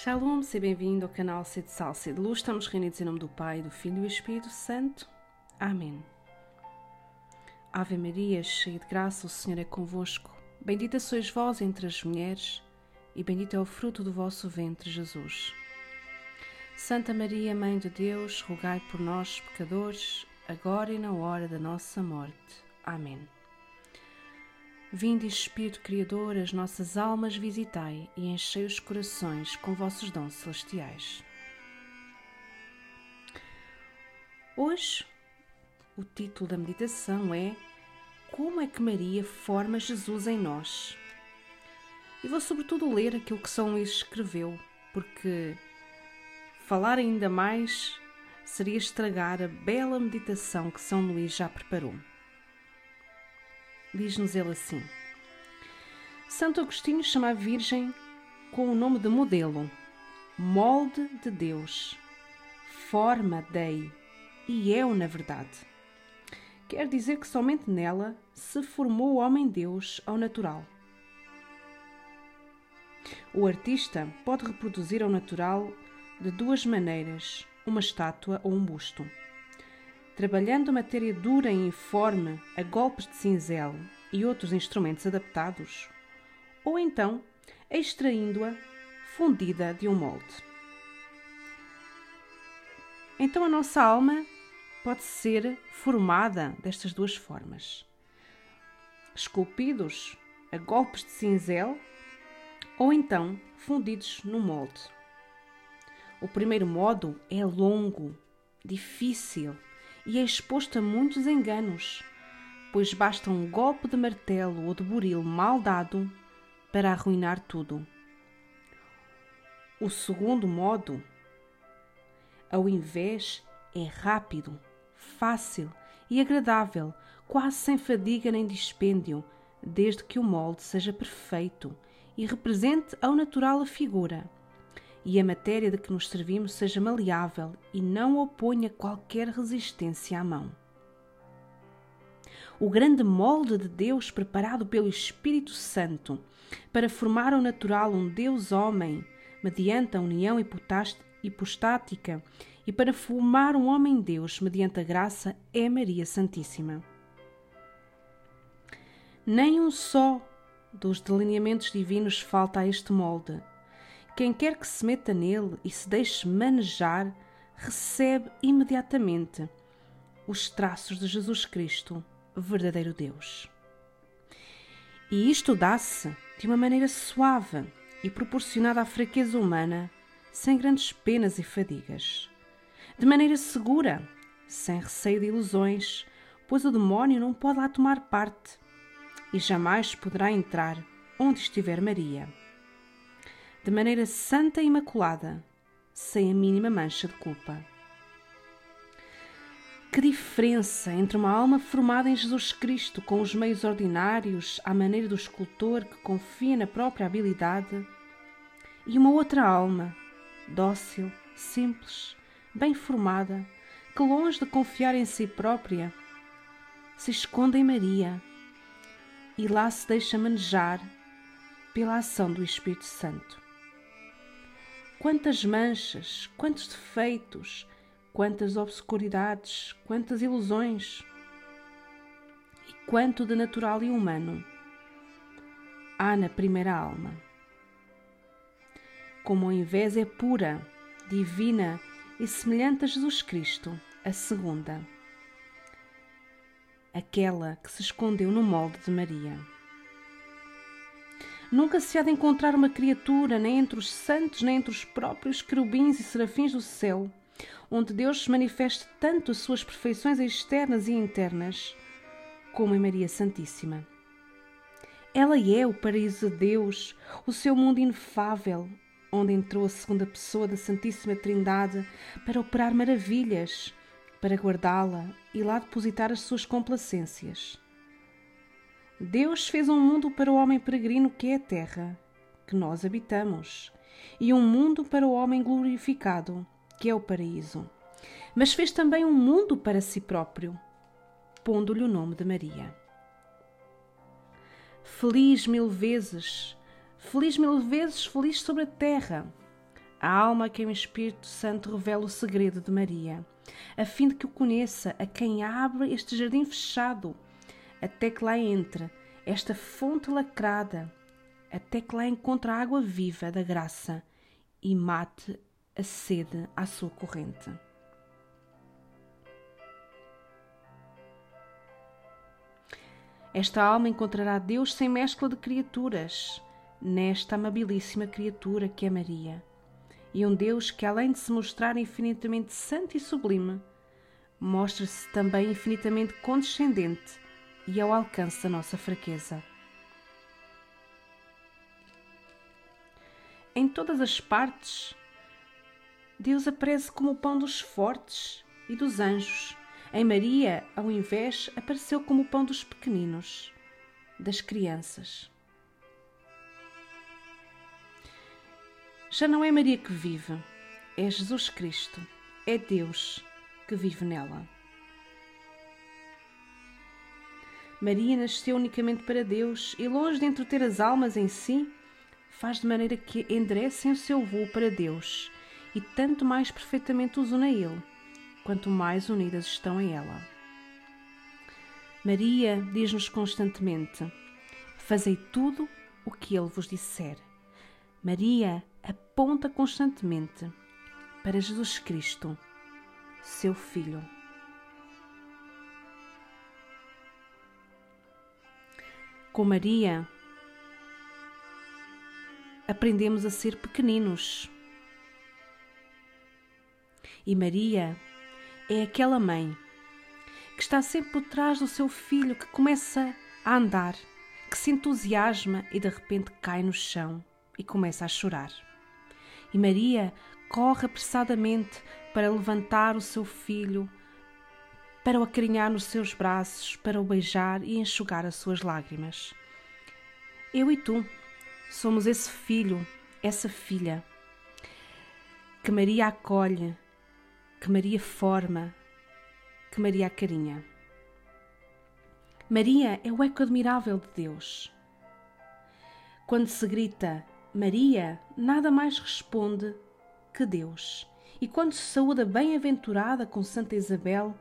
Shalom, seja bem-vindo ao canal C de Sal, C de Luz. Estamos reunidos em nome do Pai, do Filho e do Espírito Santo. Amém. Ave Maria, cheia de graça, o Senhor é convosco. Bendita sois vós entre as mulheres, e bendito é o fruto do vosso ventre, Jesus. Santa Maria, Mãe de Deus, rogai por nós, pecadores, agora e na hora da nossa morte. Amém. Vinde, Espírito Criador, as nossas almas visitai e enchei os corações com vossos dons celestiais. Hoje, o título da meditação é Como é que Maria forma Jesus em nós? E vou, sobretudo, ler aquilo que São Luís escreveu, porque falar ainda mais seria estragar a bela meditação que São Luís já preparou. Diz-nos ele assim: Santo Agostinho chama a Virgem com o nome de modelo, molde de Deus, forma dei, e é-o na verdade. Quer dizer que somente nela se formou o homem-deus ao natural. O artista pode reproduzir ao natural de duas maneiras, uma estátua ou um busto trabalhando matéria dura e informe a golpes de cinzel e outros instrumentos adaptados, ou então extraindo-a fundida de um molde. Então a nossa alma pode ser formada destas duas formas: esculpidos a golpes de cinzel ou então fundidos no molde. O primeiro modo é longo, difícil e é exposto a muitos enganos, pois basta um golpe de martelo ou de buril mal dado para arruinar tudo. O segundo modo, ao invés, é rápido, fácil e agradável, quase sem fadiga nem dispêndio, desde que o molde seja perfeito e represente ao natural a figura e a matéria de que nos servimos seja maleável e não oponha qualquer resistência à mão. O grande molde de Deus preparado pelo Espírito Santo para formar ao natural um Deus-homem mediante a união hipostática e para formar um homem-deus mediante a graça é Maria Santíssima. Nem um só dos delineamentos divinos falta a este molde, quem quer que se meta nele e se deixe manejar, recebe imediatamente os traços de Jesus Cristo, verdadeiro Deus. E isto dá-se de uma maneira suave e proporcionada à fraqueza humana, sem grandes penas e fadigas. De maneira segura, sem receio de ilusões, pois o demónio não pode lá tomar parte e jamais poderá entrar onde estiver Maria de maneira santa e imaculada, sem a mínima mancha de culpa. Que diferença entre uma alma formada em Jesus Cristo com os meios ordinários, à maneira do escultor que confia na própria habilidade, e uma outra alma, dócil, simples, bem formada, que longe de confiar em si própria, se esconde em Maria e lá se deixa manejar pela ação do Espírito Santo. Quantas manchas, quantos defeitos, quantas obscuridades, quantas ilusões. E quanto de natural e humano há na primeira alma. Como ao invés é pura, divina e semelhante a Jesus Cristo, a segunda, aquela que se escondeu no molde de Maria. Nunca se há de encontrar uma criatura, nem entre os santos, nem entre os próprios querubins e serafins do céu, onde Deus se manifeste tanto as suas perfeições externas e internas, como em Maria Santíssima. Ela é o paraíso de Deus, o seu mundo inefável, onde entrou a segunda pessoa da Santíssima Trindade para operar maravilhas, para guardá-la e lá depositar as suas complacências. Deus fez um mundo para o homem peregrino que é a terra, que nós habitamos, e um mundo para o homem glorificado, que é o paraíso. Mas fez também um mundo para si próprio, pondo-lhe o nome de Maria. Feliz mil vezes, feliz mil vezes, feliz sobre a terra, a alma a quem o Espírito Santo revela o segredo de Maria, a fim de que o conheça, a quem abre este jardim fechado, até que lá entre esta fonte lacrada, até que lá encontre a água viva da graça e mate a sede à sua corrente. Esta alma encontrará Deus sem mescla de criaturas, nesta amabilíssima criatura que é Maria, e um Deus que, além de se mostrar infinitamente santo e sublime, mostra-se também infinitamente condescendente e ao alcance da nossa fraqueza. Em todas as partes, Deus aparece como o pão dos fortes e dos anjos. Em Maria, ao invés, apareceu como o pão dos pequeninos, das crianças. Já não é Maria que vive, é Jesus Cristo, é Deus que vive nela. Maria nasceu unicamente para Deus e, longe de entreter as almas em si, faz de maneira que enderecem o seu voo para Deus e tanto mais perfeitamente os une a Ele, quanto mais unidas estão a ela. Maria diz-nos constantemente: Fazei tudo o que Ele vos disser. Maria aponta constantemente para Jesus Cristo, seu Filho. Com Maria, aprendemos a ser pequeninos. E Maria é aquela mãe que está sempre por trás do seu filho que começa a andar, que se entusiasma e de repente cai no chão e começa a chorar. E Maria corre apressadamente para levantar o seu filho, para o acarinhar nos seus braços, para o beijar e enxugar as suas lágrimas. Eu e tu somos esse filho, essa filha que Maria acolhe, que Maria forma, que Maria acarinha. Maria é o eco admirável de Deus. Quando se grita Maria nada mais responde que Deus. E quando se saúda bem-aventurada com Santa Isabel,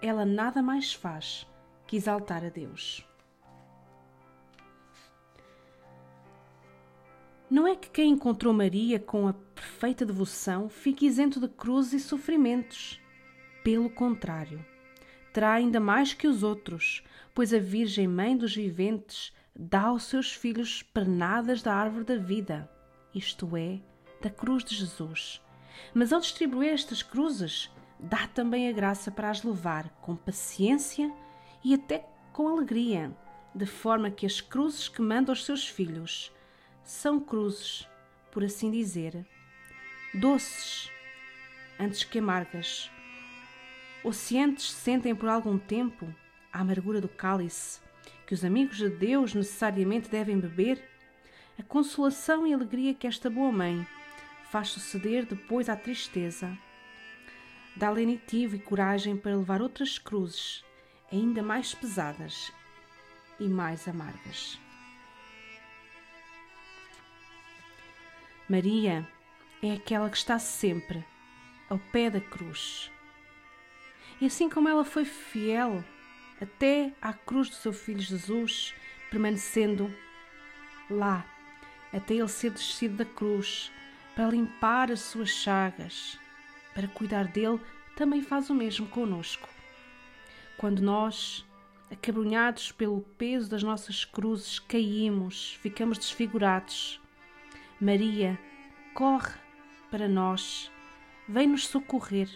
ela nada mais faz que exaltar a Deus. Não é que quem encontrou Maria com a perfeita devoção fique isento de cruzes e sofrimentos. Pelo contrário, terá ainda mais que os outros, pois a Virgem Mãe dos Viventes dá aos seus filhos pernadas da árvore da vida, isto é, da cruz de Jesus. Mas ao distribuir estas cruzes, dá também a graça para as levar com paciência e até com alegria, de forma que as cruzes que manda aos seus filhos são cruzes, por assim dizer, doces, antes que amargas. Ou se antes sentem por algum tempo a amargura do cálice, que os amigos de Deus necessariamente devem beber, a consolação e alegria que esta boa mãe faz suceder depois à tristeza, dá lenitivo e coragem para levar outras cruzes ainda mais pesadas e mais amargas. Maria é aquela que está sempre ao pé da cruz. E assim como ela foi fiel até à cruz do seu filho Jesus, permanecendo lá, até ele ser descido da cruz, para limpar as suas chagas, para cuidar dele, também faz o mesmo conosco. Quando nós, acabrunhados pelo peso das nossas cruzes, caímos, ficamos desfigurados, Maria corre para nós, vem nos socorrer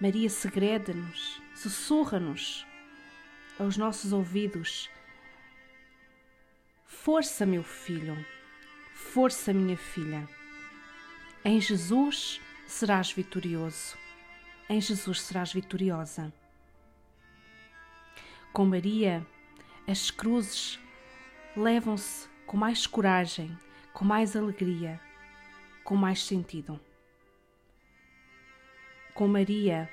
Maria segreda-nos, sussurra-nos aos nossos ouvidos: Força, meu filho, força, minha filha. Em Jesus serás vitorioso, em Jesus serás vitoriosa. Com Maria, as cruzes levam-se com mais coragem, com mais alegria, com mais sentido com Maria,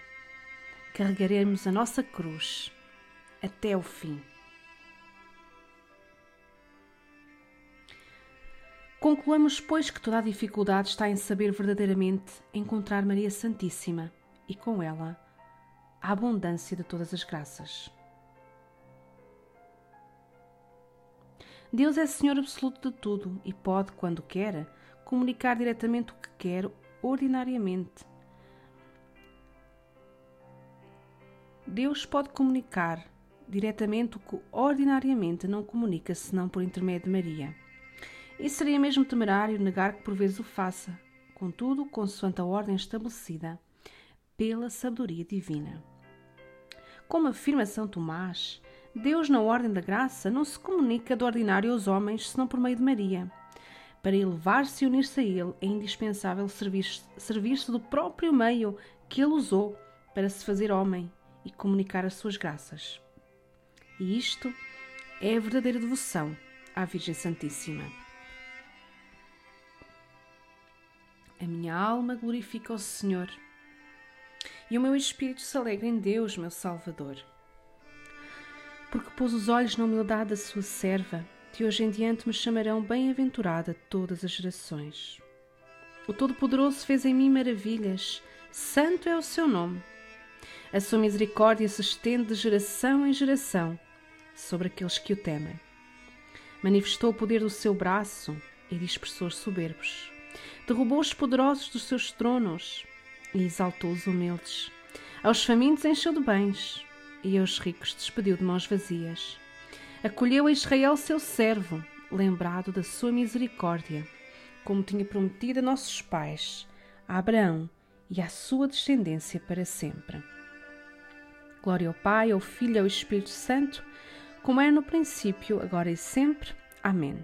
carregaremos a nossa cruz até o fim. Concluamos, pois, que toda a dificuldade está em saber verdadeiramente encontrar Maria Santíssima e, com ela, a abundância de todas as graças. Deus é Senhor absoluto de tudo e pode, quando quer, comunicar diretamente o que quer ordinariamente. Deus pode comunicar diretamente o que ordinariamente não comunica senão por intermédio de Maria. E seria mesmo temerário negar que por vezes o faça, contudo, consoante a ordem estabelecida pela sabedoria divina. Como afirma São Tomás, Deus, na ordem da graça, não se comunica de ordinário aos homens senão por meio de Maria. Para elevar-se e unir-se a Ele, é indispensável servir-se servir do próprio meio que Ele usou para se fazer homem e comunicar as suas graças. E isto é a verdadeira devoção à Virgem Santíssima. A minha alma glorifica o Senhor e o meu espírito se alegra em Deus, meu Salvador. Porque pôs os olhos na humildade da sua serva, de hoje em diante me chamarão bem-aventurada todas as gerações. O Todo-Poderoso fez em mim maravilhas, santo é o seu nome. A sua misericórdia se estende de geração em geração sobre aqueles que o temem. Manifestou o poder do seu braço e dispersou os soberbos derrubou os poderosos dos seus tronos e exaltou os humildes. Aos famintos encheu de bens e aos ricos despediu de mãos vazias. Acolheu a Israel seu servo, lembrado da sua misericórdia, como tinha prometido a nossos pais, a Abraão e à sua descendência para sempre. Glória ao Pai, ao Filho e ao Espírito Santo, como era no princípio, agora e sempre. Amém.